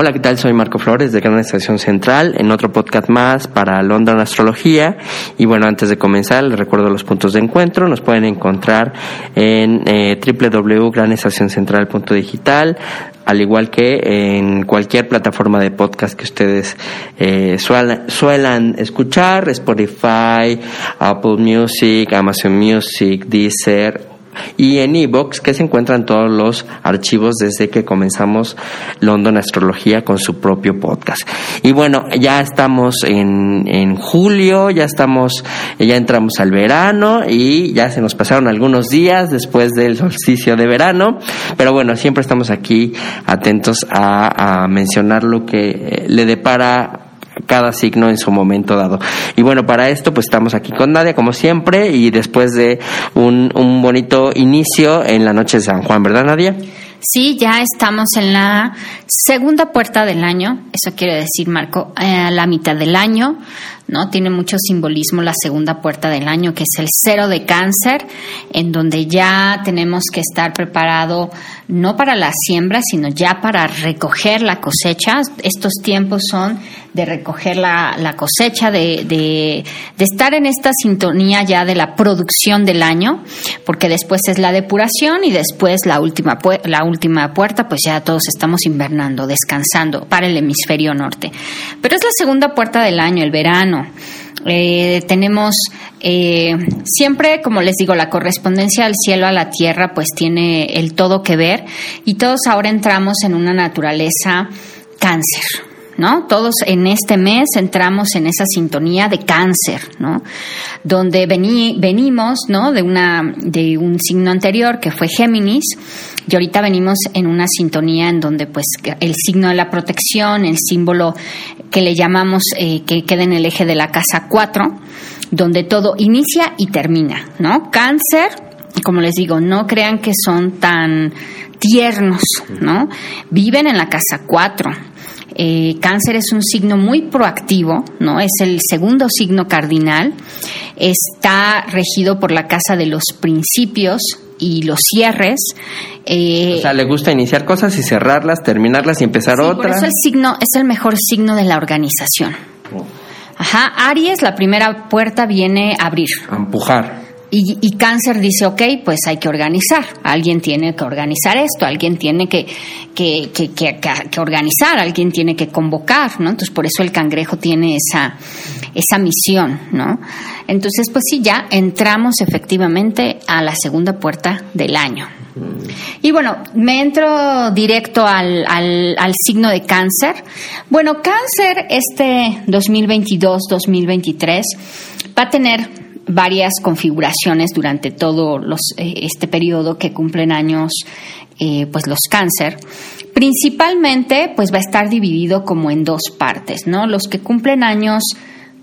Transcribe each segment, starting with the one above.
Hola, ¿qué tal? Soy Marco Flores de Gran Estación Central en otro podcast más para London Astrología. Y bueno, antes de comenzar, les recuerdo los puntos de encuentro. Nos pueden encontrar en eh, www.granestacioncentral.digital, al igual que en cualquier plataforma de podcast que ustedes eh, suelan, suelan escuchar, Spotify, Apple Music, Amazon Music, Deezer y en iBox que se encuentran todos los archivos desde que comenzamos London Astrología con su propio podcast. Y bueno, ya estamos en, en julio, ya estamos, ya entramos al verano y ya se nos pasaron algunos días después del solsticio de verano, pero bueno, siempre estamos aquí atentos a, a mencionar lo que le depara cada signo en su momento dado. Y bueno, para esto pues estamos aquí con Nadia como siempre y después de un, un bonito inicio en la noche de San Juan, ¿verdad Nadia? Sí, ya estamos en la segunda puerta del año, eso quiere decir, Marco, a la mitad del año, ¿no? Tiene mucho simbolismo la segunda puerta del año, que es el cero de cáncer, en donde ya tenemos que estar preparado no para la siembra, sino ya para recoger la cosecha. Estos tiempos son de recoger la, la cosecha, de, de, de estar en esta sintonía ya de la producción del año, porque después es la depuración y después la última, la última puerta, pues ya todos estamos invernando, descansando para el hemisferio norte. Pero es la segunda puerta del año, el verano. Eh, tenemos eh, siempre, como les digo, la correspondencia del cielo a la tierra, pues tiene el todo que ver y todos ahora entramos en una naturaleza cáncer. ¿No? Todos en este mes entramos en esa sintonía de cáncer, ¿no? Donde vení, venimos, ¿no? De una, de un signo anterior que fue Géminis, y ahorita venimos en una sintonía en donde pues el signo de la protección, el símbolo que le llamamos eh, que queda en el eje de la casa 4, donde todo inicia y termina, ¿no? Cáncer, como les digo, no crean que son tan tiernos, ¿no? Viven en la casa 4. Eh, cáncer es un signo muy proactivo, ¿no? Es el segundo signo cardinal. Está regido por la casa de los principios y los cierres. Eh, O sea, le gusta iniciar cosas y cerrarlas, terminarlas y empezar Sí, por otras. eso el signo es el mejor signo de la organización. Ajá, Aries, la primera puerta viene a abrir. A empujar. Y, y cáncer dice, ok, pues hay que organizar. Alguien tiene que organizar esto, alguien tiene que, que, que, que, organizar, alguien tiene que convocar, ¿no? Entonces, por eso el cangrejo tiene esa, esa misión, ¿no? Entonces, pues sí, ya entramos efectivamente a la segunda puerta del año. Y bueno, me entro directo al, al, al signo de cáncer. Bueno, cáncer este 2022-2023 va a tener varias configuraciones durante todo los, eh, este periodo que cumplen años eh, pues los cáncer. Principalmente pues va a estar dividido como en dos partes, ¿no? Los que cumplen años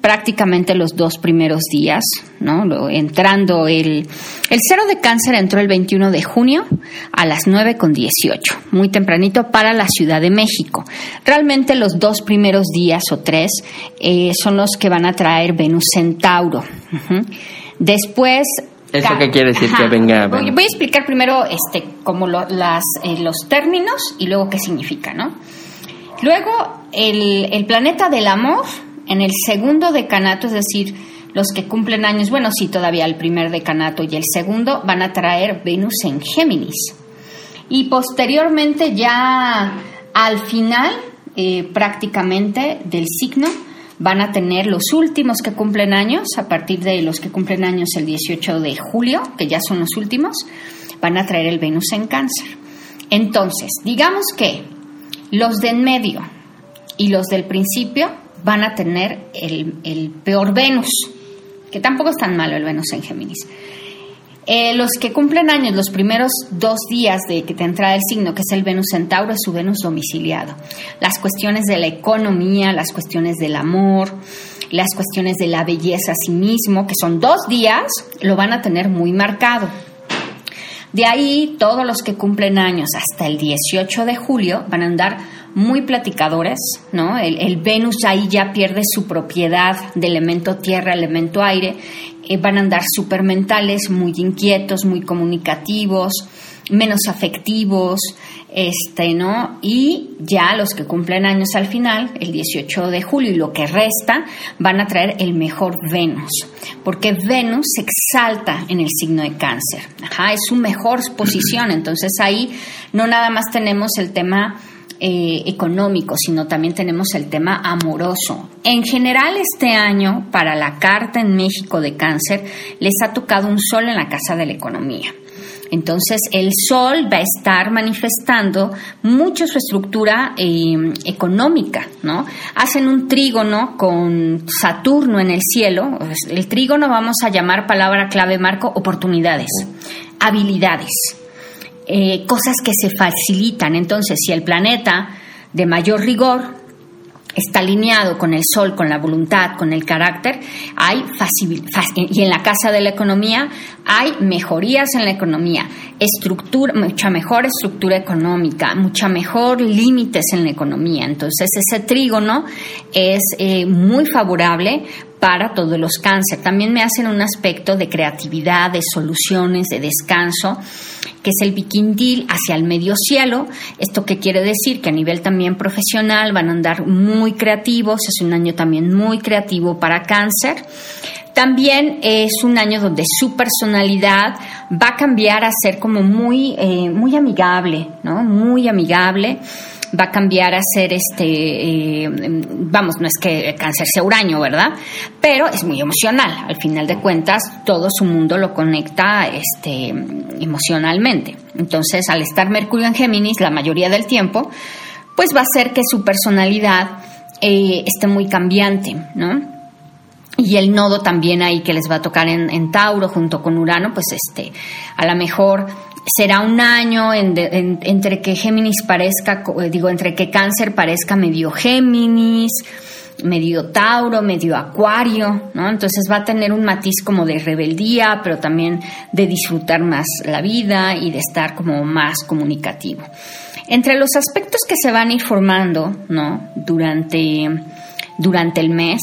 prácticamente los dos primeros días, ¿no? Entrando el, el cero de cáncer entró el 21 de junio a las 9 con 18, muy tempranito para la Ciudad de México. Realmente los dos primeros días o tres eh, son los que van a traer Venus en Tauro. Ujú. Después ¿Eso qué quiere decir que venga Voy, voy a explicar primero este, como lo- las, eh, los términos y luego qué significa, ¿no? Luego, el, el planeta del amor, en el segundo decanato, es decir, los que cumplen años, bueno, sí, todavía el primer decanato y el segundo, van a traer Venus en Géminis. Y posteriormente, ya al final, eh, prácticamente del signo, van a tener los últimos que cumplen años, a partir de los que cumplen años el 18 de julio, que ya son los últimos, van a traer el Venus en cáncer. Entonces, digamos que los de en medio y los del principio van a tener el, peor Venus, que tampoco es tan malo el Venus en Géminis. Eh, los que cumplen años, los primeros dos días de que te entra el signo, que es el Venus Centauro, es su Venus domiciliado. Las cuestiones de la economía, las cuestiones del amor, las cuestiones de la belleza a sí mismo, que son dos días, lo van a tener muy marcado. De ahí, todos los que cumplen años hasta el 18 de julio van a andar muy platicadores, ¿no? El, Venus ahí ya pierde su propiedad de elemento tierra, elemento aire, eh, van a andar súper mentales, muy inquietos, muy comunicativos, menos afectivos, este, ¿no? Y ya los que cumplen años al final, el 18 de julio y lo que resta, van a traer el mejor Venus, porque Venus se exalta en el signo de cáncer, Ajá, es su mejor posición, entonces ahí no nada más tenemos el tema eh, económico, sino también tenemos el tema amoroso. En general, este año, para la Carta en México de Cáncer, les ha tocado un sol en la casa de la economía. Entonces, el sol va a estar manifestando mucho su estructura eh, económica, ¿no? Hacen un trígono con Saturno en el cielo. El trígono vamos a llamar palabra clave marco oportunidades, habilidades eh, cosas que se facilitan. Entonces, si el planeta de mayor rigor está alineado con el sol, con la voluntad, con el carácter, hay y en la casa de la economía hay mejorías en la economía, estructura, mucha mejor estructura económica, mucha mejor límites en la economía. Entonces ese trígono es eh, muy favorable para todos los cáncer. También me hacen un aspecto de creatividad, de soluciones, de descanso, que es el biquindil hacia el medio cielo. ¿Esto qué quiere decir? Que a nivel también profesional van a andar muy creativos, es un año también muy creativo para cáncer. También es un año donde su personalidad va a cambiar a ser como muy, eh, muy amigable, ¿no? Muy amigable va a cambiar a ser este, eh, vamos, no es que el cáncer sea huraño, ¿verdad? Pero es muy emocional. Al final de cuentas, todo su mundo lo conecta este, emocionalmente. Entonces, al estar Mercurio en Géminis, la mayoría del tiempo, pues va a ser que su personalidad eh, esté muy cambiante, ¿no? y el nodo también ahí que les va a tocar en, en, Tauro junto con Urano, pues este, a lo mejor será un año entre que Géminis parezca, eh, digo, entre que Cáncer parezca medio Géminis, medio Tauro, medio Acuario, ¿no? Entonces va a tener un matiz como de rebeldía, pero también de disfrutar más la vida y de estar como más comunicativo. Entre los aspectos que se van a ir formando, ¿no? Durante, durante el mes,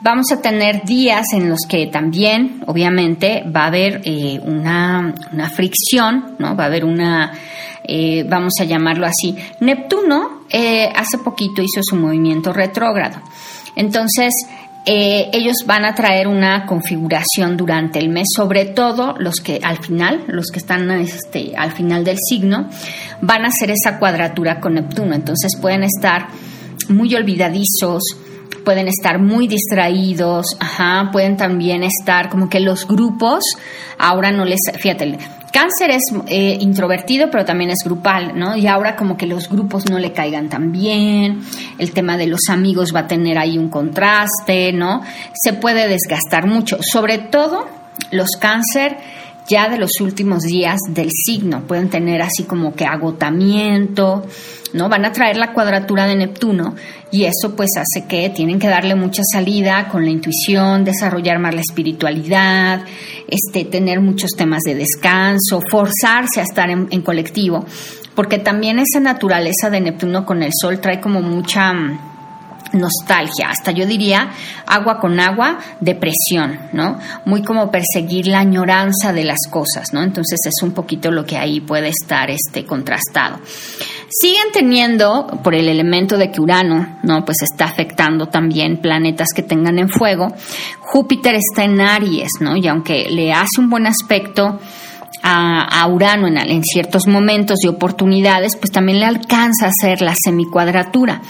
Vamos a tener días en los que también, obviamente, va a haber eh, una, fricción, ¿no? Va a haber una, eh, vamos a llamarlo así. Neptuno eh, hace poquito hizo su movimiento retrógrado. Entonces, ellos van a traer una configuración durante el mes, sobre todo los que al final, los que están este, al final del signo, van a hacer esa cuadratura con Neptuno. Entonces pueden estar muy olvidadizos, pueden estar muy distraídos, ajá, pueden también estar como que los grupos, ahora no les, fíjate, cáncer es eh, introvertido, pero también es grupal, ¿no? Y ahora como que los grupos no le caigan tan bien, el tema de los amigos va a tener ahí un contraste, ¿no? Se puede desgastar mucho, sobre todo los cáncer ya de los últimos días del signo. Pueden tener así como que agotamiento, ¿no? Van a traer la cuadratura de Neptuno y eso pues hace que tienen que darle mucha salida con la intuición, desarrollar más la espiritualidad, este, tener muchos temas de descanso, forzarse a estar en, en colectivo, porque también esa naturaleza de Neptuno con el Sol trae como mucha nostalgia, hasta yo diría agua con agua, depresión, ¿no? Muy como perseguir la añoranza de las cosas, ¿no? Entonces es un poquito lo que ahí puede estar este contrastado. Siguen teniendo, por el elemento de que Urano, ¿no? Pues está afectando también planetas que tengan en fuego. Júpiter está en Aries, ¿no? Y aunque le hace un buen aspecto, a, Urano en, en, ciertos momentos y oportunidades, pues también le alcanza a hacer la semicuadratura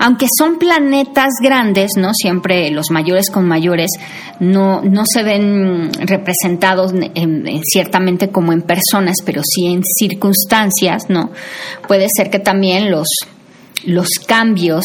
aunque son planetas grandes, ¿no? Siempre los mayores con mayores no, no se ven representados ciertamente como en personas, pero sí en circunstancias, ¿no? Puede ser que también los, los cambios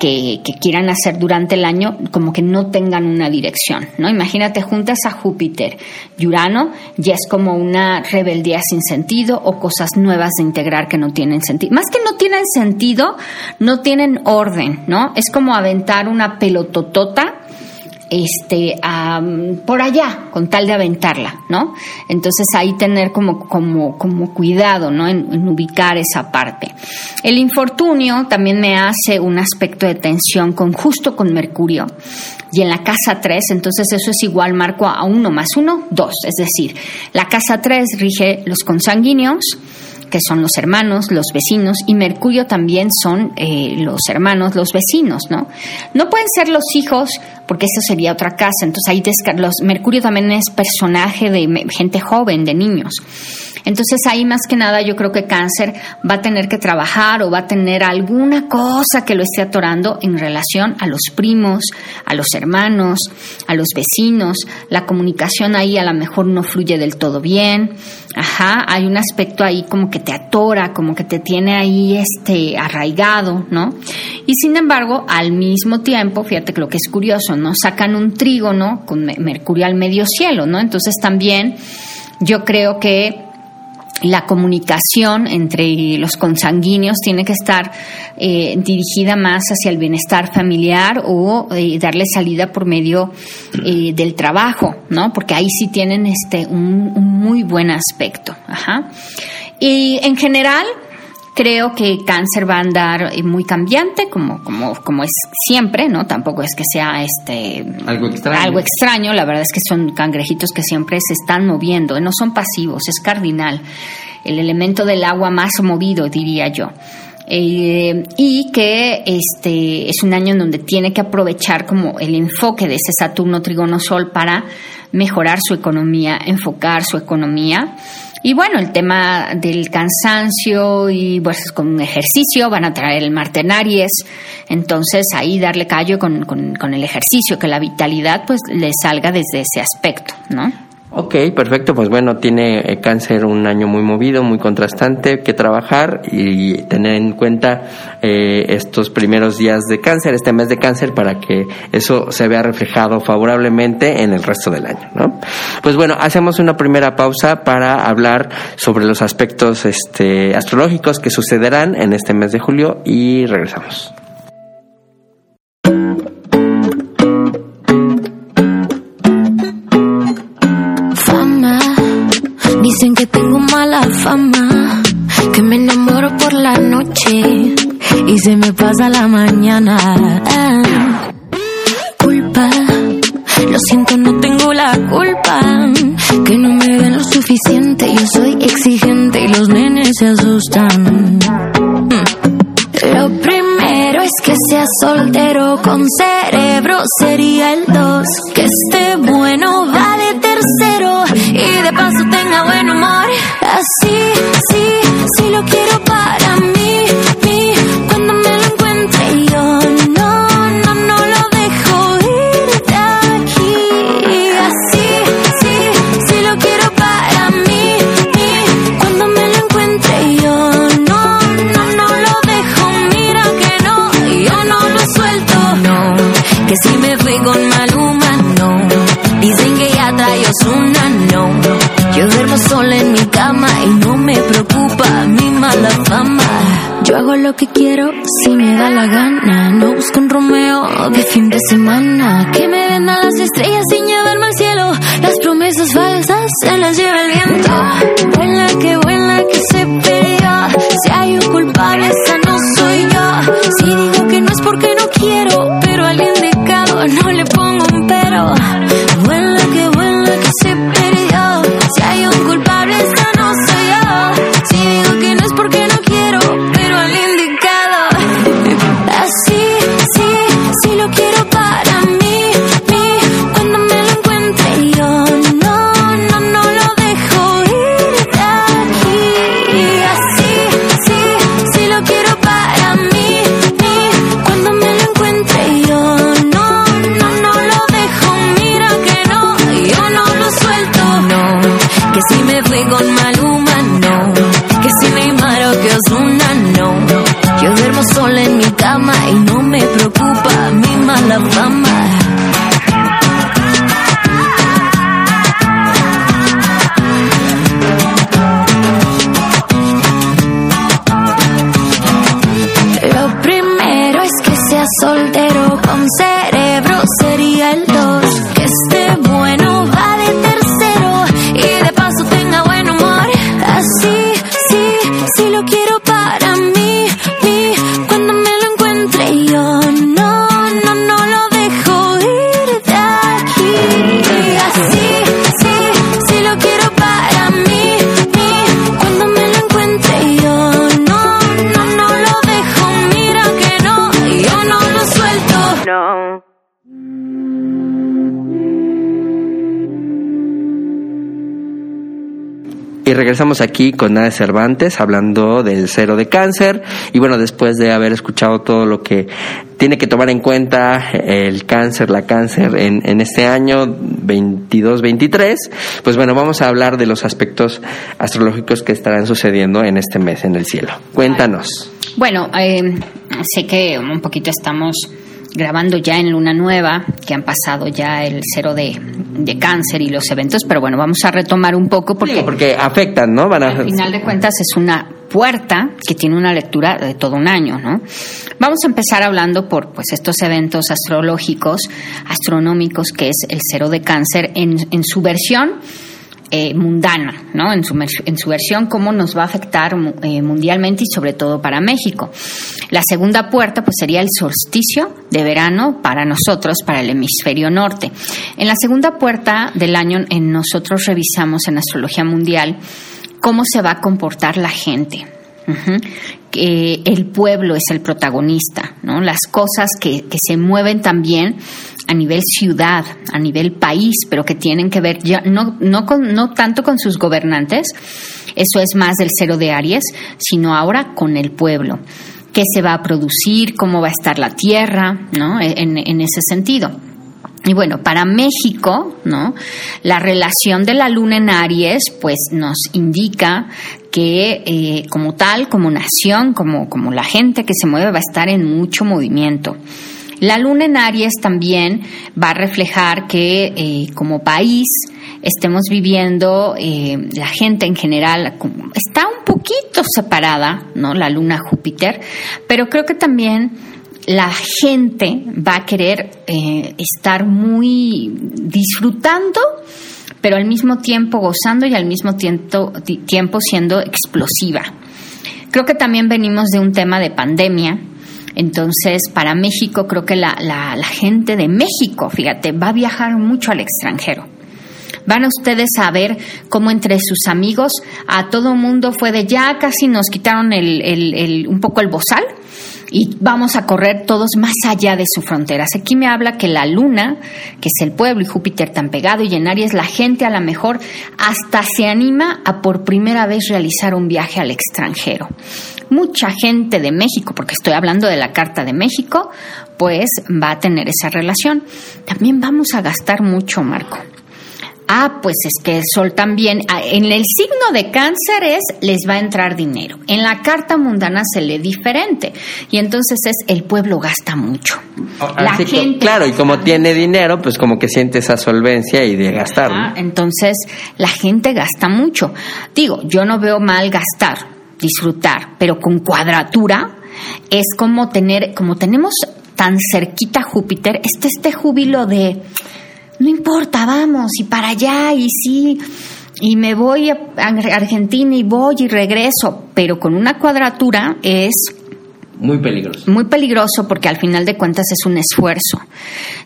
que, quieran hacer durante el año como que no tengan una dirección, ¿no? Imagínate, juntas a Júpiter y Urano, ya es como una rebeldía sin sentido o cosas nuevas de integrar que no tienen sentido. Más que no tienen sentido, no tienen orden, ¿no? Es como aventar una pelototota este, por allá, con tal de aventarla, ¿no? Entonces ahí tener como, como, como cuidado, ¿no? En, ubicar esa parte. El infortunio también me hace un aspecto de tensión con justo con Mercurio y en la casa 3, entonces eso es igual marco a 1 más 1, 2, es decir, la casa 3 rige los consanguíneos, que son los hermanos, los vecinos, y Mercurio también son eh, los hermanos, los vecinos, ¿no? No pueden ser los hijos, porque eso sería otra casa, entonces ahí los, Mercurio también es personaje de gente joven, de niños. Entonces ahí más que nada yo creo que cáncer va a tener que trabajar o va a tener alguna cosa que lo esté atorando en relación a los primos, a los hermanos, a los vecinos. La comunicación ahí a lo mejor no fluye del todo bien. Ajá, hay un aspecto ahí como que te atora, como que te tiene ahí este arraigado, ¿no? Y sin embargo, al mismo tiempo, fíjate que lo que es curioso, ¿no? Sacan un trígono con Mercurio al medio cielo, ¿no? Entonces también yo creo que la comunicación entre los consanguíneos tiene que estar eh, dirigida más hacia el bienestar familiar o eh, darle salida por medio eh, del trabajo, ¿no? Porque ahí sí tienen este un, un muy buen aspecto. Ajá. Y en general, creo que cáncer va a andar eh, muy cambiante, como, como, como es siempre, ¿no? Tampoco es que sea este algo extraño. algo extraño, la verdad es que son cangrejitos que siempre se están moviendo, no son pasivos, es cardinal, el elemento del agua más movido, diría yo. Eh, y que este es un año en donde tiene que aprovechar como el enfoque de ese Saturno Trigono Sol para mejorar su economía, enfocar su economía y bueno, el tema del cansancio y pues con ejercicio van a traer el martenaries, entonces ahí darle callo con, con, con el ejercicio, que la vitalidad pues le salga desde ese aspecto, ¿no? Ok, perfecto. Pues bueno, tiene eh, cáncer un año muy movido, muy contrastante, que trabajar y tener en cuenta eh, estos primeros días de cáncer, este mes de cáncer, para que eso se vea reflejado favorablemente en el resto del año, ¿no? Pues bueno, hacemos una primera pausa para hablar sobre los aspectos este, astrológicos que sucederán en este mes de julio y regresamos. Dicen que tengo mala fama, que me enamoro por la noche y se me pasa la mañana. culpa, lo siento, no tengo la culpa. Que no me ven lo suficiente, yo soy exigente y los nenes se asustan. Lo primero es que sea soltero con cerebro, sería el dos. Que esté bueno, si regresamos aquí con Nada de Cervantes hablando del cero de cáncer. Y bueno, después de haber escuchado todo lo que tiene que tomar en cuenta el cáncer, la cáncer en, en este año 22-23, pues bueno, vamos a hablar de los aspectos astrológicos que estarán sucediendo en este mes en el cielo. Cuéntanos. Bueno, eh, sé que un poquito estamos grabando ya en Luna Nueva, que han pasado ya el cero de, de cáncer y los eventos, pero bueno, vamos a retomar un poco porque, porque afectan, ¿no? Van a... al final de cuentas es una puerta que tiene una lectura de todo un año, ¿no? Vamos a empezar hablando por pues estos eventos astrológicos, astronómicos, que es el cero de cáncer en, en su versión eh, mundana, ¿no? En su, en su versión, cómo nos va a afectar eh, mundialmente y sobre todo para México. La segunda puerta, pues sería el solsticio de verano para nosotros, para el hemisferio norte. En la segunda puerta del año, en nosotros revisamos en astrología mundial cómo se va a comportar la gente. que el pueblo es el protagonista, ¿no? Las cosas que, que se mueven también a nivel ciudad, a nivel país, pero que tienen que ver ya no, no, con, no tanto con sus gobernantes, eso es más del cero de Aries, sino ahora con el pueblo. ¿Qué se va a producir? ¿Cómo va a estar la tierra? ¿no? En, en ese sentido. Y bueno, para México, ¿no? La relación de la luna en Aries, pues nos indica que eh, como tal, como nación, como, como la gente que se mueve, va a estar en mucho movimiento. La luna en Aries también va a reflejar que eh, como país estemos viviendo, eh, la gente en general está un poquito separada, ¿no? La luna Júpiter, pero creo que también la gente va a querer eh, estar muy disfrutando, pero al mismo tiempo gozando y al mismo tiempo, tiempo siendo explosiva. Creo que también venimos de un tema de pandemia. Entonces, para México, creo que la, la, la gente de México, fíjate, va a viajar mucho al extranjero. Van a ustedes a ver cómo entre sus amigos a todo mundo fue de ya casi nos quitaron el, el, el, un poco el bozal y vamos a correr todos más allá de su frontera. Aquí me habla que la luna, que es el pueblo y Júpiter tan pegado y en Aries, la gente a lo mejor hasta se anima a por primera vez realizar un viaje al extranjero. Mucha gente de México, porque estoy hablando de la Carta de México, pues va a tener esa relación. También vamos a gastar mucho, Marco. Ah, pues es que el sol también, ah, en el signo de cáncer es, les va a entrar dinero. En la carta mundana se lee diferente. Y entonces es, el pueblo gasta mucho. La gente claro, y como tiene dinero, pues como que siente esa solvencia y de gastar. Ah, entonces, la gente gasta mucho. Digo, yo no veo mal gastar, disfrutar, pero con cuadratura es como tener, como tenemos tan cerquita Júpiter, este, este júbilo de no importa, vamos, y para allá, y sí, y me voy a Argentina y voy y regreso, pero con una cuadratura es muy peligroso. Muy peligroso porque al final de cuentas es un esfuerzo.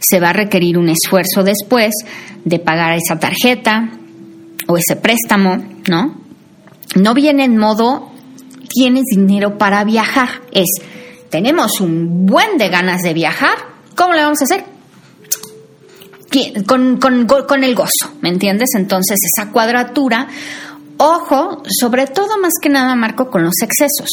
Se va a requerir un esfuerzo después de pagar esa tarjeta o ese préstamo, ¿no? No viene en modo tienes dinero para viajar, es tenemos un buen de ganas de viajar, ¿cómo le vamos a hacer? Con, con, con el gozo, ¿me entiendes? Entonces esa cuadratura, ojo, sobre todo más que nada, Marco, con los excesos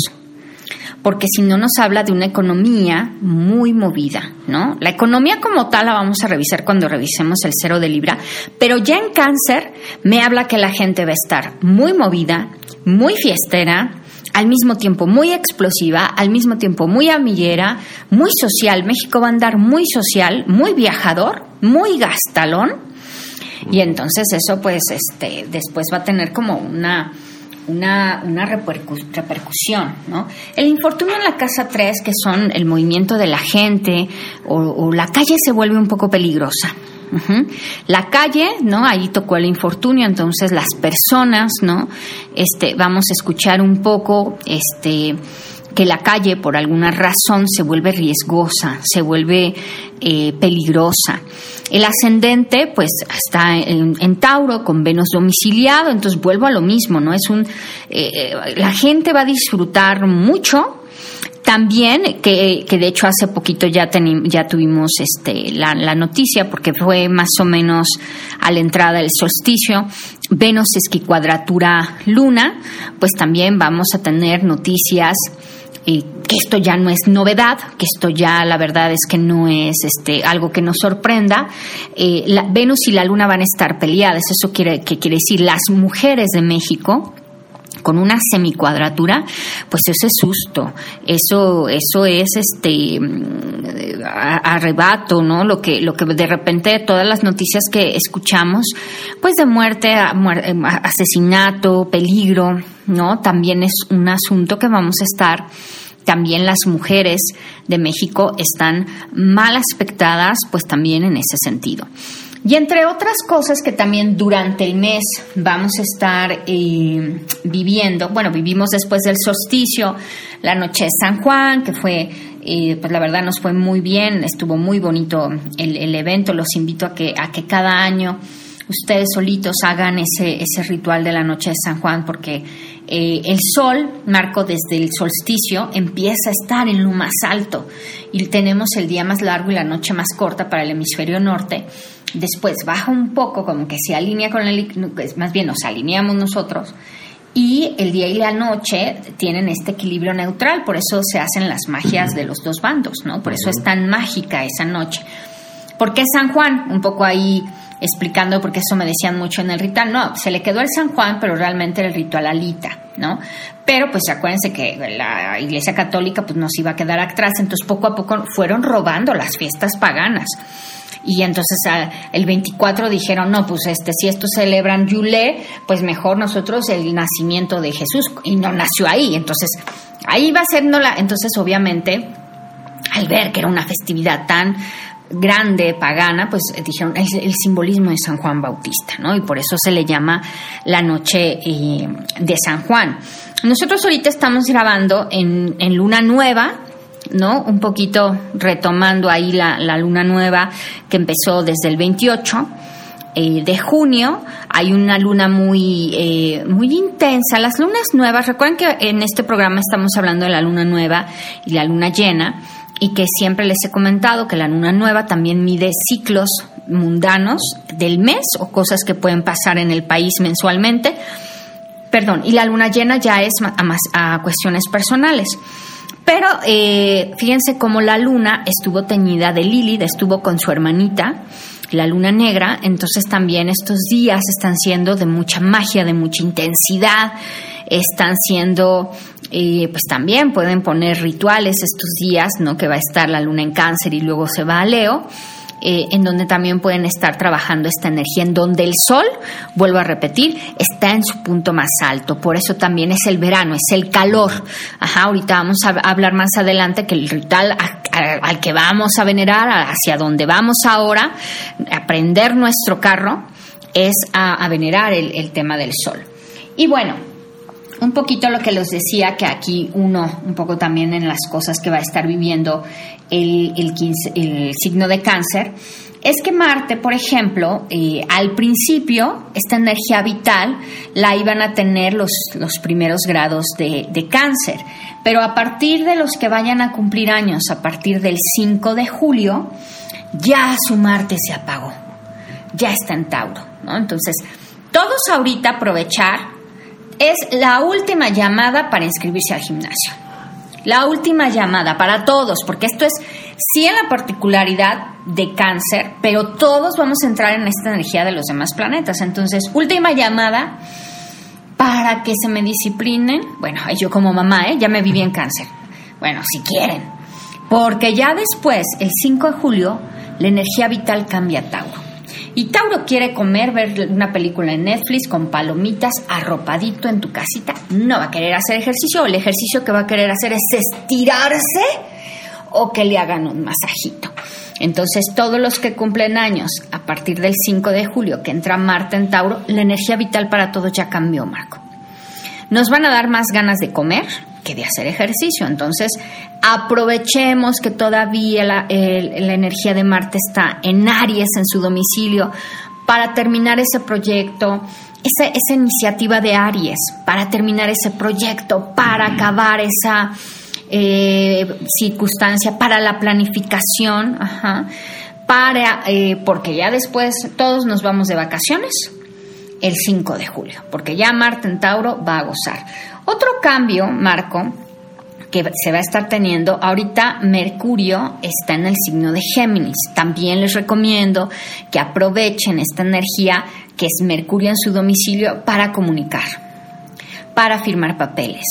porque si no nos habla de una economía muy movida, ¿no? La economía como tal la vamos a revisar cuando revisemos el cero de Libra, pero ya en cáncer me habla que la gente va a estar muy movida, muy fiestera, al mismo tiempo muy explosiva, al mismo tiempo muy amiguera, muy social. México va a andar muy social, muy viajador, muy gastalón. Y entonces eso pues este después va a tener como una una, una repercusión, ¿no? El infortunio en la casa 3, que son el movimiento de la gente o, o la calle se vuelve un poco peligrosa. La calle, ¿no? Ahí tocó el infortunio, entonces las personas, ¿no? Este, vamos a escuchar un poco, este, que la calle por alguna razón se vuelve riesgosa, se vuelve eh, peligrosa. El ascendente, pues, está en, Tauro con Venus domiciliado, entonces vuelvo a lo mismo, ¿no? Es un, eh, la gente va a disfrutar mucho también, que, que, de hecho hace poquito ya, ya tuvimos este, la, la, noticia, porque fue más o menos a la entrada del solsticio, Venus esquicuadratura Luna, pues también vamos a tener noticias y que esto ya no es novedad, que esto ya la verdad es que no es este algo que nos sorprenda. Eh, la, Venus y la Luna van a estar peleadas, eso quiere que quiere decir las mujeres de México con una semicuadratura, pues ese susto, eso, eso es este arrebato, ¿no? Lo que, lo que de repente todas las noticias que escuchamos, pues de muerte, asesinato, peligro, ¿no? También es un asunto que vamos a estar también las mujeres de México están mal aspectadas, pues también en ese sentido. Y entre otras cosas que también durante el mes vamos a estar eh, viviendo, bueno, vivimos después del solsticio, la noche de San Juan, que fue, eh, pues la verdad nos fue muy bien, estuvo muy bonito el, evento, los invito a que, a que cada año ustedes solitos hagan ese, ese ritual de la noche de San Juan, porque eh, el sol, Marco, desde el solsticio empieza a estar en lo más alto. Y tenemos el día más largo y la noche más corta para el hemisferio norte después baja un poco, como que se alinea con el, pues, más bien nos alineamos nosotros, y el día y la noche tienen este equilibrio neutral, por eso se hacen las magias de los dos bandos, ¿no? Por eso es tan mágica esa noche. ¿Por qué San Juan? Un poco ahí explicando, porque eso me decían mucho en el ritual. No, se le quedó el San Juan, pero realmente era el ritual alita, ¿no? Pero pues acuérdense que la Iglesia Católica pues nos iba a quedar atrás, entonces poco a poco fueron robando las fiestas paganas y entonces el 24 dijeron, no, pues este, si estos celebran Yule, pues mejor nosotros el nacimiento de Jesús, y no nació ahí, entonces ahí va no la, entonces obviamente, al ver que era una festividad tan grande, pagana, pues dijeron el, el, simbolismo de San Juan Bautista, ¿no? Y por eso se le llama la noche eh, de San Juan. Nosotros ahorita estamos grabando en, en luna nueva, ¿no? Un poquito retomando ahí la, luna nueva que empezó desde el 28 eh, de junio. Hay una luna muy, eh, muy intensa. Las lunas nuevas, recuerden que en este programa estamos hablando de la luna nueva y la luna llena y que siempre les he comentado que la luna nueva también mide ciclos mundanos del mes o cosas que pueden pasar en el país mensualmente. Perdón, y la luna llena ya es a, más, a cuestiones personales. Pero eh, fíjense cómo la luna estuvo teñida de Lilith, estuvo con su hermanita, la luna negra, entonces también estos días están siendo de mucha magia, de mucha intensidad, están siendo, eh, pues también pueden poner rituales estos días, ¿no? Que va a estar la luna en cáncer y luego se va a Leo. Eh, en donde también pueden estar trabajando esta energía, en donde el sol, vuelvo a repetir, está en su punto más alto. Por eso también es el verano, es el calor. Ajá, ahorita vamos a hablar más adelante que el ritual al que vamos a venerar, hacia donde vamos ahora, aprender nuestro carro, es a, venerar el tema del sol. Y bueno, un poquito lo que les decía, que aquí uno, un poco también en las cosas que va a estar viviendo el, el, signo de cáncer, es que Marte, por ejemplo, eh, al principio, esta energía vital la iban a tener los, los primeros grados de, de, cáncer, pero a partir de los que vayan a cumplir años, a partir del 5 de julio, ya su Marte se apagó, ya está en Tauro, ¿no? Entonces, todos ahorita aprovechar es la última llamada para inscribirse al gimnasio. La última llamada para todos, porque esto es sí en la particularidad de cáncer, pero todos vamos a entrar en esta energía de los demás planetas. Entonces, última llamada para que se me disciplinen. Bueno, yo como mamá, ¿eh? ya me viví en cáncer. Bueno, si quieren. Porque ya después, el 5 de julio, la energía vital cambia a Tauro. Y Tauro quiere comer, ver una película en Netflix con palomitas, arropadito en tu casita. No va a querer hacer ejercicio. El ejercicio que va a querer hacer es estirarse o que le hagan un masajito. Entonces, todos los que cumplen años a partir del 5 de julio, que entra Marte en Tauro, la energía vital para todos ya cambió, Marco. Nos van a dar más ganas de comer, que de hacer ejercicio. Entonces, aprovechemos que todavía la, energía de Marte está en Aries, en su domicilio, para terminar ese proyecto, esa, esa iniciativa de Aries, para terminar ese proyecto, para acabar esa, eh, circunstancia para la planificación, para, eh, porque ya después todos nos vamos de vacaciones el 5 de julio, porque ya Marte en Tauro va a gozar. Otro cambio, Marco, que se va a estar teniendo. Ahorita Mercurio está en el signo de Géminis. También les recomiendo que aprovechen esta energía que es Mercurio en su domicilio para comunicar, para firmar papeles,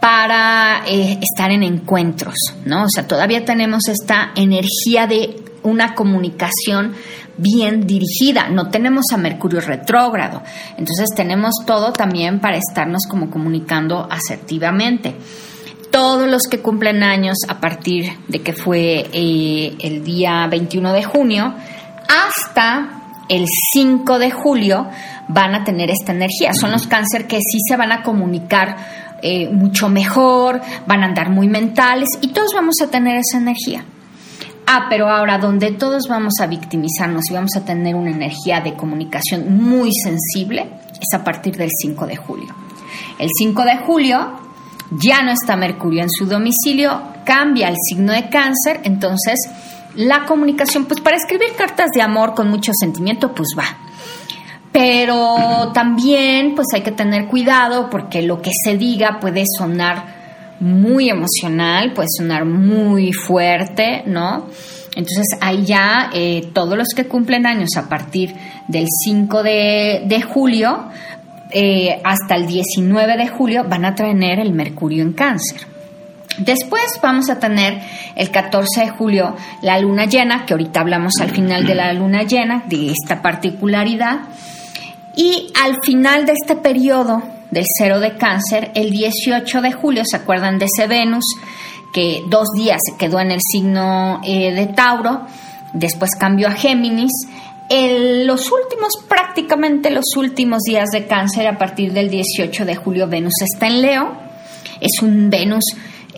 para eh, estar en encuentros, ¿no? O sea, todavía tenemos esta energía de una comunicación bien dirigida. No tenemos a Mercurio retrógrado. Entonces tenemos todo también para estarnos como comunicando asertivamente todos los que cumplen años a partir de que fue eh, el día 21 de junio hasta el 5 de julio van a tener esta energía. Son los cáncer que sí se van a comunicar eh, mucho mejor, van a andar muy mentales y todos vamos a tener esa energía. Ah, pero ahora donde todos vamos a victimizarnos y vamos a tener una energía de comunicación muy sensible es a partir del 5 de julio. El 5 de julio ya no está Mercurio en su domicilio, cambia el signo de cáncer, entonces la comunicación, pues para escribir cartas de amor con mucho sentimiento, pues va. Pero también pues hay que tener cuidado porque lo que se diga puede sonar muy emocional, puede sonar muy fuerte, ¿no? Entonces ahí ya eh, todos los que cumplen años a partir del 5 de, de julio, eh, hasta el 19 de julio van a tener el Mercurio en cáncer. Después vamos a tener el 14 de julio la luna llena, que ahorita hablamos al final de la luna llena, de esta particularidad. Y al final de este periodo del cero de cáncer, el 18 de julio, ¿se acuerdan de ese Venus? Que dos días se quedó en el signo eh, de Tauro, después cambió a Géminis los últimos, prácticamente los últimos días de cáncer, a partir del 18 de julio, Venus está en Leo. Es un Venus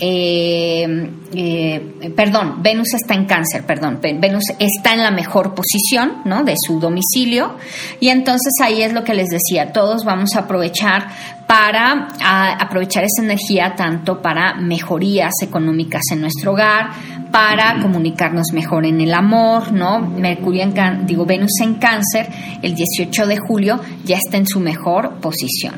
eh, eh, perdón, Venus está en cáncer, perdón, Venus está en la mejor posición, ¿no? De su domicilio y entonces ahí es lo que les decía, todos vamos a aprovechar para aprovechar esa energía tanto para mejorías económicas en nuestro hogar, para comunicarnos mejor en el amor, ¿no? Mercurio en digo Venus en cáncer, el 18 de julio ya está en su mejor posición.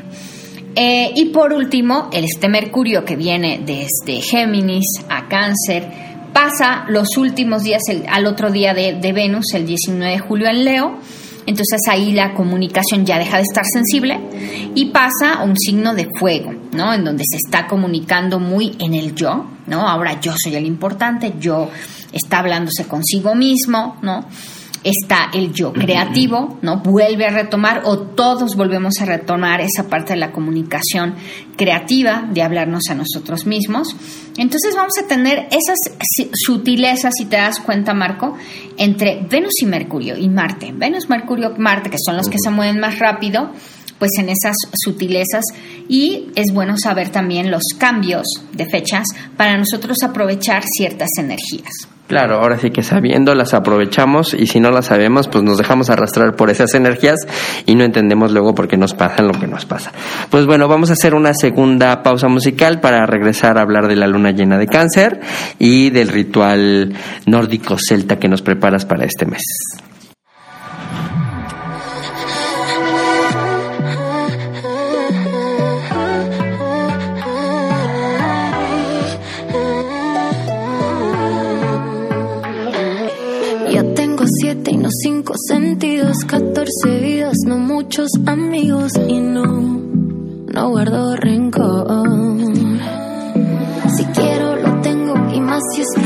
Eh, y por último, este Mercurio que viene desde Géminis a Cáncer pasa los últimos días al otro día de, de, Venus, el 19 de julio en Leo. Entonces ahí la comunicación ya deja de estar sensible y pasa a un signo de fuego, ¿no? En donde se está comunicando muy en el yo, ¿no? Ahora yo soy el importante, yo está hablándose consigo mismo, ¿no? Está el yo creativo, ¿no? Vuelve a retomar o todos volvemos a retomar esa parte de la comunicación creativa, de hablarnos a nosotros mismos. Entonces vamos a tener esas sutilezas, si te das cuenta, Marco, entre Venus y Mercurio y Marte. Venus, Mercurio, Marte, que son los que se mueven más rápido, pues en esas sutilezas y es bueno saber también los cambios de fechas para nosotros aprovechar ciertas energías. Claro, ahora sí que sabiendo las aprovechamos y si no las sabemos, pues nos dejamos arrastrar por esas energías y no entendemos luego por qué nos pasa lo que nos pasa. Pues bueno, vamos a hacer una segunda pausa musical para regresar a hablar de la luna llena de cáncer y del ritual nórdico celta que nos preparas para este mes. Sentidos, catorce vidas, no muchos amigos y no, no guardo rencor. Si quiero lo tengo y más si estoy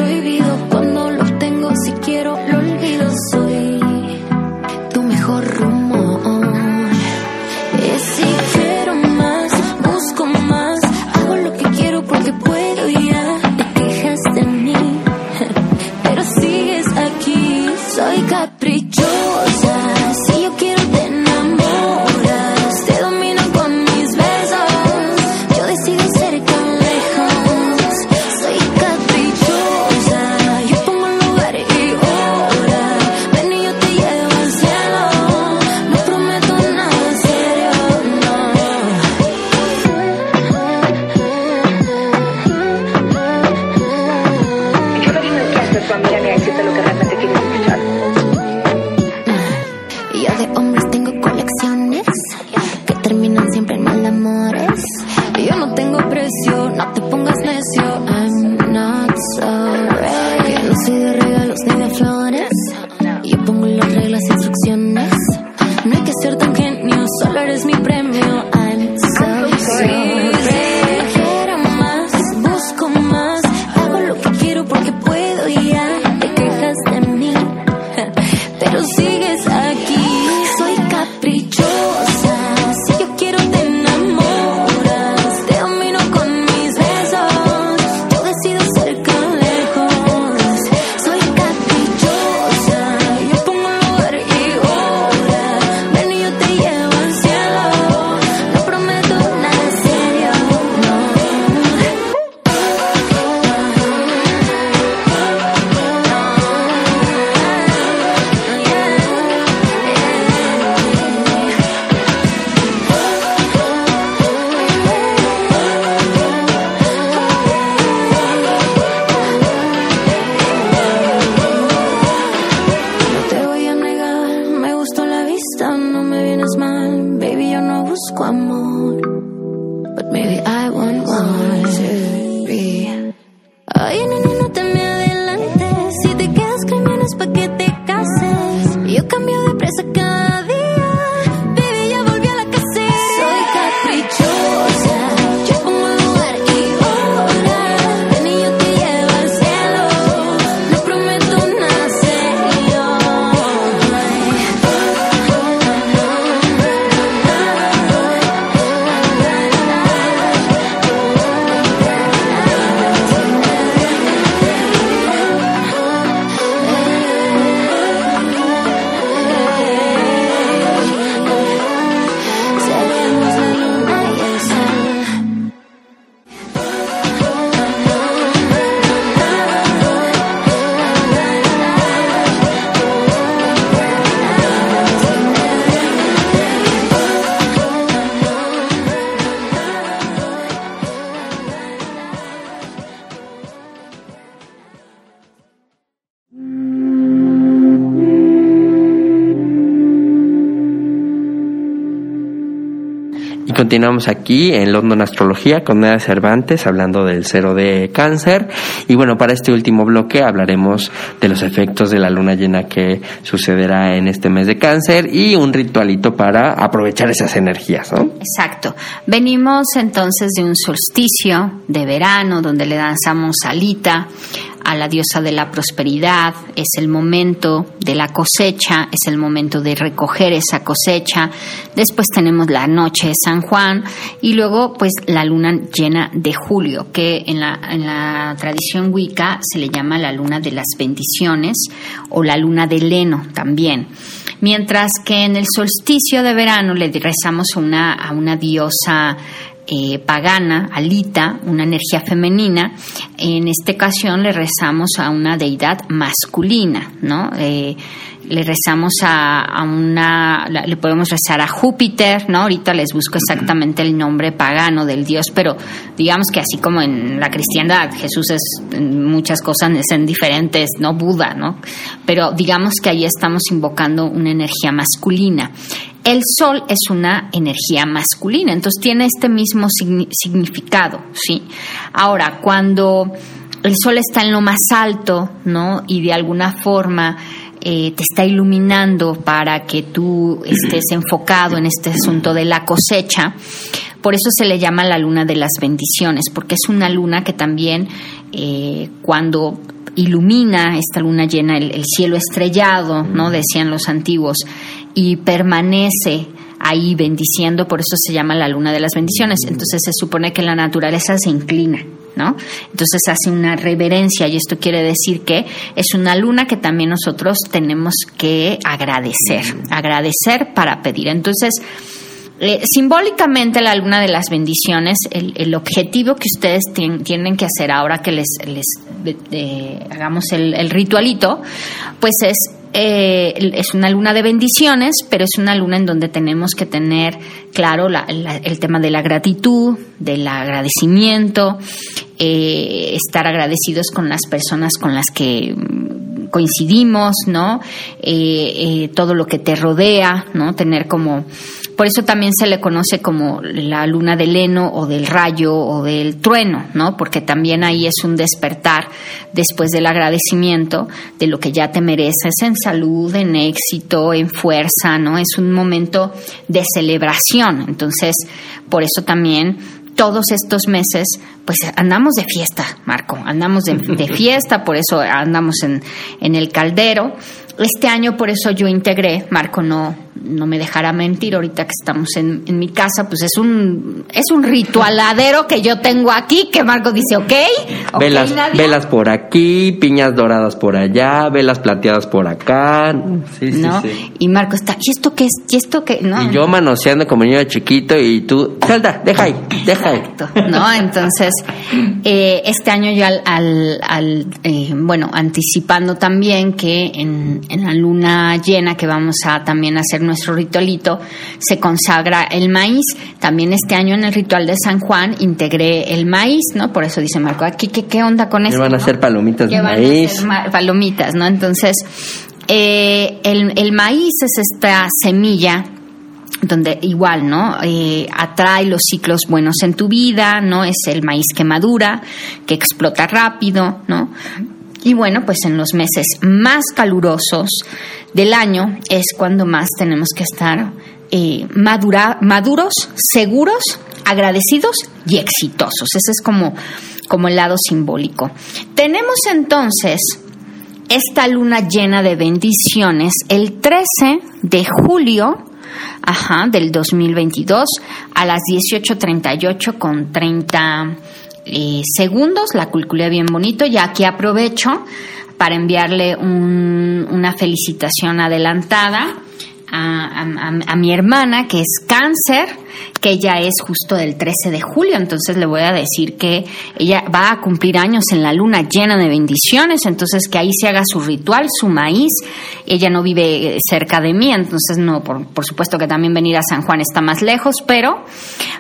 continuamos aquí en London Astrología con Neda Cervantes hablando del cero de cáncer. Y bueno, para este último bloque hablaremos de los efectos de la luna llena que sucederá en este mes de cáncer y un ritualito para aprovechar esas energías, ¿no? Exacto. Venimos entonces de un solsticio de verano donde le danzamos salita a la diosa de la prosperidad. Es el momento de la cosecha, es el momento de recoger esa cosecha. Después tenemos la noche de San Juan y luego pues la luna llena de julio, que en la, en la tradición wicca se le llama la luna de las bendiciones o la luna de Leno también. Mientras que en el solsticio de verano le rezamos una, a una diosa eh, pagana, Alita, una energía femenina. En esta ocasión le rezamos a una deidad masculina, ¿no? Eh, le rezamos a, a una, le podemos rezar a Júpiter, ¿no? Ahorita les busco exactamente el nombre pagano del dios, pero digamos que así como en la cristiandad, Jesús es en muchas cosas en diferentes, ¿no? Buda, ¿no? Pero digamos que ahí estamos invocando una energía masculina. El sol es una energía masculina, entonces tiene este mismo signi- significado, ¿sí? Ahora, cuando el sol está en lo más alto, ¿no? Y de alguna forma eh, te está iluminando para que tú estés enfocado en este asunto de la cosecha. Por eso se le llama la luna de las bendiciones, porque es una luna que también eh, cuando ilumina esta luna llena el, el cielo estrellado, ¿no? Decían los antiguos, y permanece ahí bendiciendo, por eso se llama la luna de las bendiciones. Entonces se supone que la naturaleza se inclina, ¿no? Entonces hace una reverencia y esto quiere decir que es una luna que también nosotros tenemos que agradecer, agradecer para pedir. Entonces, eh, simbólicamente la luna de las bendiciones, el, el objetivo que ustedes tien- tienen que hacer ahora que les, hagamos el ritualito, pues es, eh, es una luna de bendiciones, pero es una luna en donde tenemos que tener claro la- la- el tema de la gratitud, del agradecimiento, eh, estar agradecidos con las personas con las que coincidimos, ¿no? Eh, eh, todo lo que te rodea, ¿no? Tener como, por eso también se le conoce como la luna del heno o del rayo o del trueno, ¿no? Porque también ahí es un despertar después del agradecimiento de lo que ya te mereces en salud, en éxito, en fuerza, ¿no? Es un momento de celebración. Entonces, por eso también todos estos meses, pues andamos de fiesta, Marco, andamos de, de fiesta, por eso andamos en, en el caldero. Este año por eso yo integré, Marco no, no me dejará mentir, ahorita que estamos en, en mi casa, pues es un, es un ritualadero que yo tengo aquí, que Marco dice, ok, ok, velas, Nadia". velas por aquí, piñas doradas por allá, velas plateadas por acá. Sí, sí, ¿no? sí. Y Marco está, ¿y esto qué es? ¿Y esto qué? No, Y yo manoseando como niño chiquito y tú, Zelda, deja ahí, deja ahí. Exacto, ¿no? Entonces, eh, este año yo al, al, al, eh, bueno, anticipando también que en, en la luna llena que vamos a también hacer nuestro ritualito, se consagra el maíz. También este año en el ritual de San Juan integré el maíz, ¿no? Por eso dice Marco, aquí, ¿qué, qué onda con Me esto? van a no? hacer palomitas de van a maíz. ser ma- palomitas, ¿no? Entonces, eh, el, el maíz es esta semilla donde igual, ¿no? Eh, atrae los ciclos buenos en tu vida, ¿no? Es el maíz que madura, que explota rápido, ¿no? Y bueno, pues en los meses más calurosos del año es cuando más tenemos que estar eh, madura, maduros, seguros, agradecidos y exitosos. Ese es como, como el lado simbólico. Tenemos entonces esta luna llena de bendiciones el 13 de julio ajá, del 2022 a las 18.38 con 30 eh, segundos. La calculé bien bonito y aquí aprovecho para enviarle una felicitación adelantada a, mi hermana, que es cáncer, que ella es justo del 13 de julio, entonces le voy a decir que ella va a cumplir años en la luna llena de bendiciones, entonces que ahí se haga su ritual, su maíz. Ella no vive cerca de mí, entonces no, por, supuesto que también venir a San Juan está más lejos, pero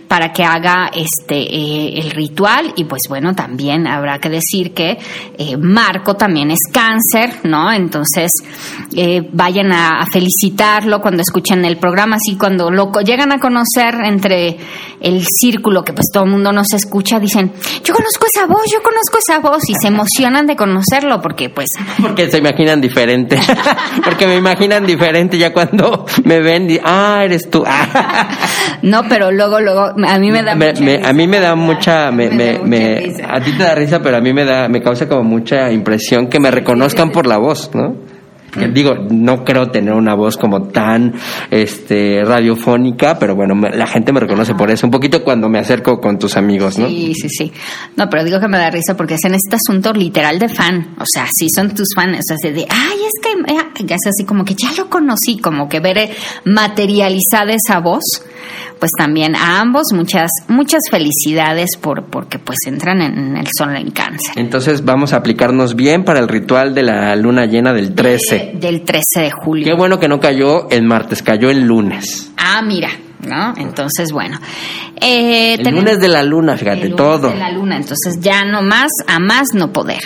para que haga este eh, el ritual y pues bueno, también habrá que decir que eh, Marco también es cáncer, ¿no? Entonces eh, vayan a felicitarlo cuando escuchen el programa, así cuando lo llegan a conocer entre el círculo que pues todo el mundo nos escucha, dicen, yo conozco esa voz, yo conozco esa voz y se emocionan de conocerlo porque pues... Porque se imaginan diferente, porque me imaginan diferente ya cuando me ven, y, ah, eres tú. no, pero luego, luego, a mí me da... a mí me da mucha... Me, me, a ti te da risa, pero a mí me da, me causa como mucha impresión que me reconozcan por la voz, ¿no? Digo, no creo tener una voz como tan este radiofónica, pero bueno, la gente me reconoce por eso. Un poquito cuando me acerco con tus amigos, ¿no? Sí, sí, sí. No, pero digo que me da risa porque es en este asunto literal de fan. O sea, sí son tus fans. O sea, de, ay, es que eh, es así como que ya lo conocí, como que ver materializada esa voz pues también a ambos muchas muchas felicidades por porque pues entran en el sol en cáncer. Entonces vamos a aplicarnos bien para el ritual de la luna llena del 13. del 13 de julio. Qué bueno que no cayó el martes, cayó el lunes. Ah, mira, ¿no? Entonces, bueno. Eh, el lunes de la luna, fíjate, el lunes todo. De la luna, entonces ya no más, a más no poder.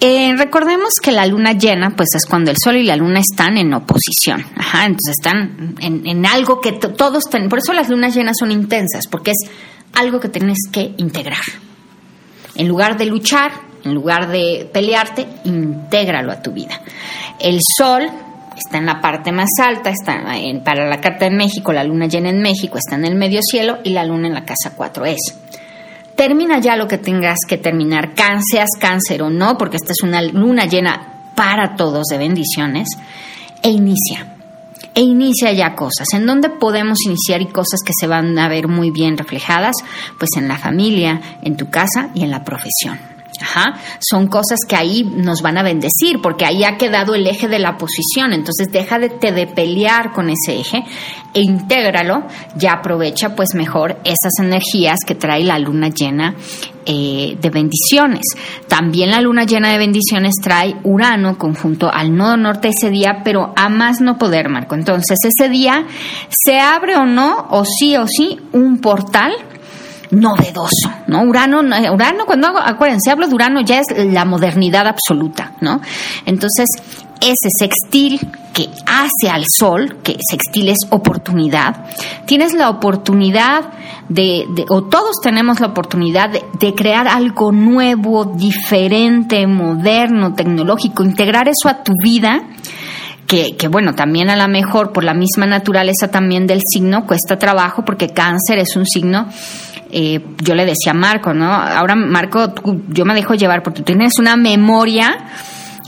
Eh, recordemos que la luna llena, pues es cuando el sol y la luna están en oposición. Ajá, entonces están en, algo que todos tienen. Por eso las lunas llenas son intensas, porque es algo que tienes que integrar. En lugar de luchar, en lugar de pelearte, intégralo a tu vida. El sol está en la parte más alta, está en, para la Carta de México, la luna llena en México está en el medio cielo y la luna en la casa 4 es termina ya lo que tengas que terminar, cáncer o no, porque esta es una luna llena para todos de bendiciones, e inicia. E inicia ya cosas. ¿En dónde podemos iniciar y cosas que se van a ver muy bien reflejadas? Pues en la familia, en tu casa y en la profesión. Ajá. Son cosas que ahí nos van a bendecir, porque ahí ha quedado el eje de la posición. Entonces deja de, de pelear con ese eje e intégralo. Ya aprovecha pues mejor esas energías que trae la luna llena eh, de bendiciones. También la luna llena de bendiciones trae Urano conjunto al nodo norte ese día, pero a más no poder, Marco. Entonces ese día se abre o no, o sí o sí, un portal novedoso, ¿no? Urano, Urano cuando hago, acuérdense, hablo de Urano ya es la modernidad absoluta, ¿no? Entonces, ese sextil que hace al sol, que sextil es oportunidad, tienes la oportunidad de, o todos tenemos la oportunidad de, de, crear algo nuevo, diferente, moderno, tecnológico, integrar eso a tu vida. Que, que bueno, también a lo mejor por la misma naturaleza también del signo cuesta trabajo porque cáncer es un signo eh, yo le decía a Marco, ¿no? Ahora, Marco, yo me dejo llevar porque tú tienes una memoria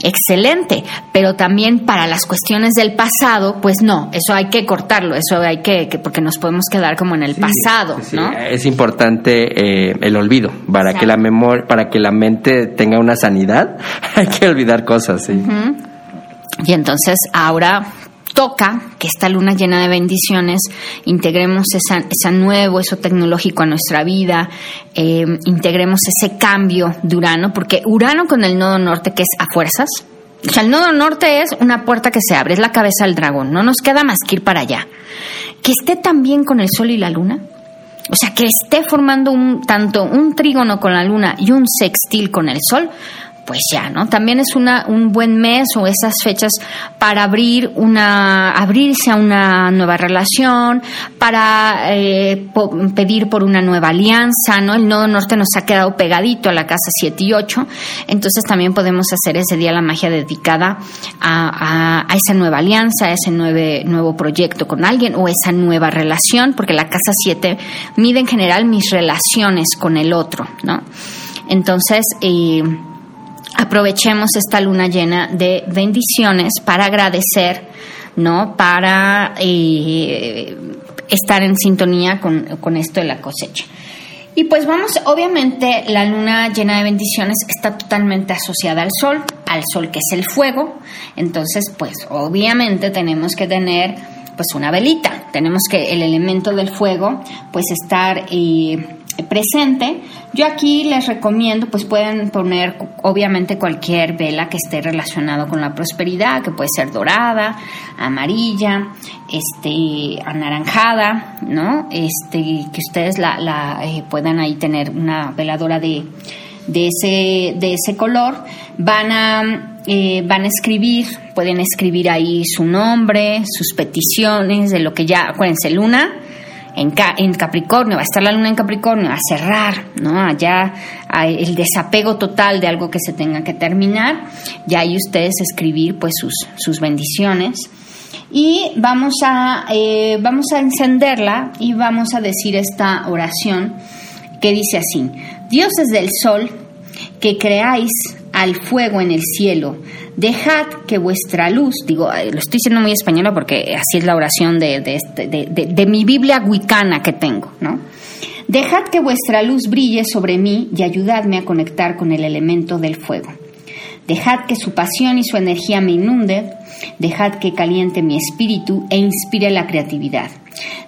excelente, pero también para las cuestiones del pasado, pues no, eso hay que cortarlo, eso hay que, porque nos podemos quedar como en el pasado, ¿no? Es importante eh, el olvido para que la memoria, para que la mente tenga una sanidad, hay que olvidar cosas, sí. Y entonces ahora toca que esta luna llena de bendiciones integremos esa, esa nuevo, eso tecnológico a nuestra vida, eh, integremos ese cambio de Urano, porque Urano con el nodo norte, que es a fuerzas, o sea, el nodo norte es una puerta que se abre, es la cabeza del dragón, no nos queda más que ir para allá. Que esté también con el sol y la luna, o sea, que esté formando un, tanto un trígono con la luna y un sextil con el sol, pues ya, ¿no? También es un buen mes o esas fechas para abrir una, abrirse a una nueva relación, para eh, pedir por una nueva alianza, ¿no? El nodo norte nos ha quedado pegadito a la casa 7 y 8, entonces también podemos hacer ese día la magia dedicada a, a, esa nueva alianza, a ese nueve, nuevo proyecto con alguien o esa nueva relación, porque la casa 7 mide en general mis relaciones con el otro, ¿no? Entonces, eh, aprovechemos esta luna llena de bendiciones para agradecer, ¿no? Para eh, estar en sintonía con, esto de la cosecha. Y pues vamos, obviamente la luna llena de bendiciones está totalmente asociada al sol, al sol que es el fuego, entonces pues obviamente tenemos que tener pues una velita, tenemos que el elemento del fuego pues estar... Eh, presente. Yo aquí les recomiendo, pues pueden poner obviamente cualquier vela que esté relacionado con la prosperidad, que puede ser dorada, amarilla, este, anaranjada, ¿no? Este, que ustedes la, eh, puedan ahí tener una veladora de, de ese, de ese color. Van a, eh, van a escribir, pueden escribir ahí su nombre, sus peticiones, de lo que ya, acuérdense, luna en, Capricornio, va a estar la luna en Capricornio, a cerrar, ¿no? Allá el desapego total de algo que se tenga que terminar, ya ahí ustedes escribir pues sus, sus bendiciones. Y vamos a, eh, vamos a encenderla y vamos a decir esta oración que dice así, dioses del sol, que creáis al fuego en el cielo, dejad que vuestra luz, digo, lo estoy diciendo muy española porque así es la oración de, este, de, de, mi Biblia wicana que tengo, ¿no? Dejad que vuestra luz brille sobre mí y ayudadme a conectar con el elemento del fuego. Dejad que su pasión y su energía me inunde, dejad que caliente mi espíritu e inspire la creatividad.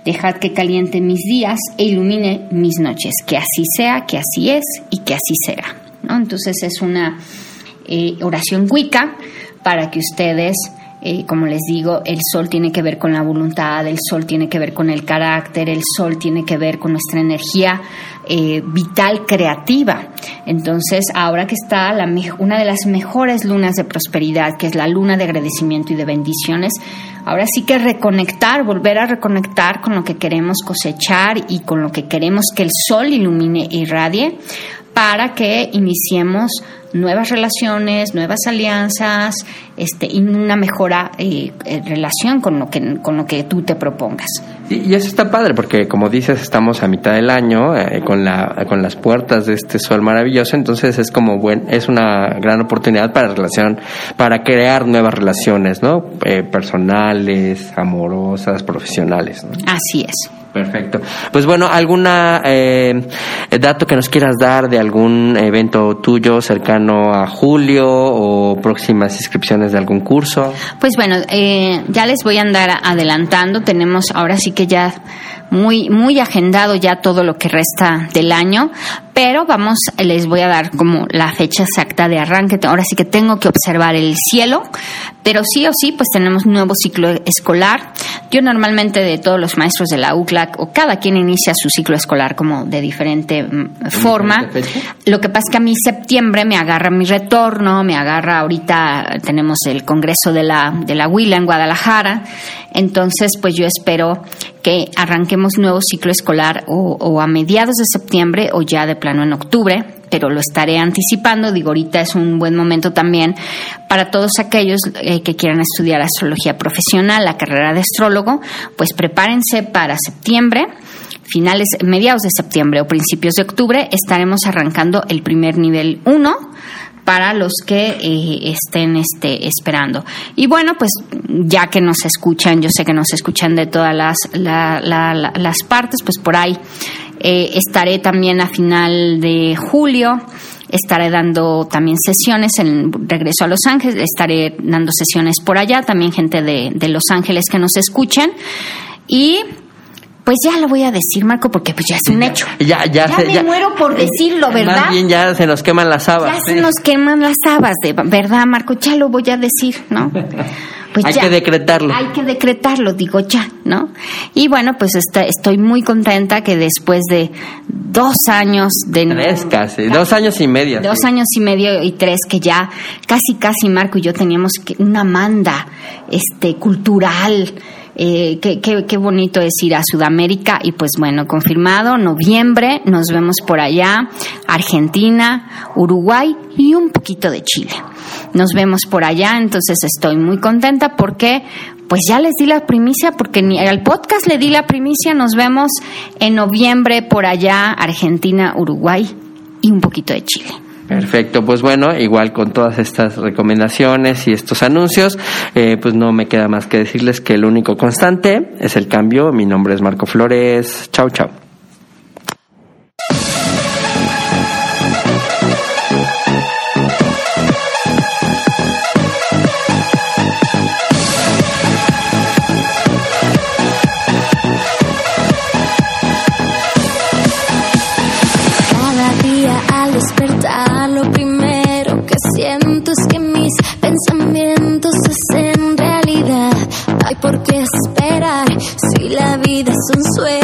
Dejad que caliente mis días e ilumine mis noches. Que así sea, que así es y que así será. Entonces es una eh, oración Wicca para que ustedes, eh, como les digo, el sol tiene que ver con la voluntad, el sol tiene que ver con el carácter, el sol tiene que ver con nuestra energía eh, vital creativa. Entonces, ahora que está una de las mejores lunas de prosperidad, que es la luna de agradecimiento y de bendiciones, ahora sí que reconectar, volver a reconectar con lo que queremos cosechar y con lo que queremos que el sol ilumine y irradie para que iniciemos nuevas relaciones, nuevas alianzas este, y una mejora eh, eh, relación con lo, que, con lo que tú te propongas. Y, eso está padre porque, como dices, estamos a mitad del año eh, con, la, con las puertas de este sol maravilloso, entonces es como buen, es una gran oportunidad para relación, para crear nuevas relaciones, ¿no? personales, amorosas, profesionales. Así es. Perfecto. Pues bueno, ¿alguna eh, dato que nos quieras dar de algún evento tuyo cercano a julio o próximas inscripciones de algún curso? Pues bueno, eh, ya les voy a andar adelantando. Tenemos ahora sí que ya muy, muy agendado ya todo lo que resta del año, pero vamos, les voy a dar como la fecha exacta de arranque. Ahora sí que tengo que observar el cielo, pero sí o sí, pues tenemos nuevo ciclo escolar. Yo normalmente de todos los maestros de la UCLAC, o cada quien inicia su ciclo escolar como de diferente mm, forma. Lo que pasa es que a mí septiembre me agarra mi retorno, me agarra ahorita, tenemos el Congreso de la, de la Huila en Guadalajara, entonces pues yo espero que arranquemos nuevo ciclo escolar o, a mediados de septiembre o ya de plano en octubre, pero lo estaré anticipando. Digo, ahorita es un buen momento también para todos aquellos eh, que quieran estudiar astrología profesional, la carrera de astrólogo, pues prepárense para septiembre finales, mediados de septiembre o principios de octubre, estaremos arrancando el primer nivel 1 para los que eh, estén este, esperando. Y bueno, pues ya que nos escuchan, yo sé que nos escuchan de todas las, las partes, pues por ahí eh, estaré también a final de julio. Estaré dando también sesiones en regreso a Los Ángeles, estaré dando sesiones por allá, también gente de, de Los Ángeles que nos escuchen. Y pues ya lo voy a decir, Marco, porque pues ya es un hecho. Ya, ya, ya me muero por decirlo, ¿verdad? Más bien ya se nos queman las habas. Ya se nos queman las habas, de, ¿verdad, Marco? Ya lo voy a decir, ¿no? pues hay ya. que decretarlo. Hay que decretarlo, digo ya, ¿no? Y bueno, pues está- estoy muy contenta que después de dos años de... Tres casi, dos años y medio. Dos sí. años y medio y tres que ya casi casi Marco y yo teníamos que una manda este cultural eh, qué, qué- qué bonito es ir a Sudamérica y pues bueno confirmado noviembre nos vemos por allá Argentina Uruguay y un poquito de Chile nos vemos por allá entonces estoy muy contenta porque pues ya les di la primicia porque ni al podcast le di la primicia nos vemos en noviembre por allá Argentina Uruguay y un poquito de Chile Perfecto, pues bueno, igual con todas estas recomendaciones y estos anuncios, eh, pues no me queda más que decirles que el único constante es el cambio. Mi nombre es Marco Flores. Chau, chau. Qué esperar. Si la vida es un sueño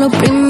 lo primero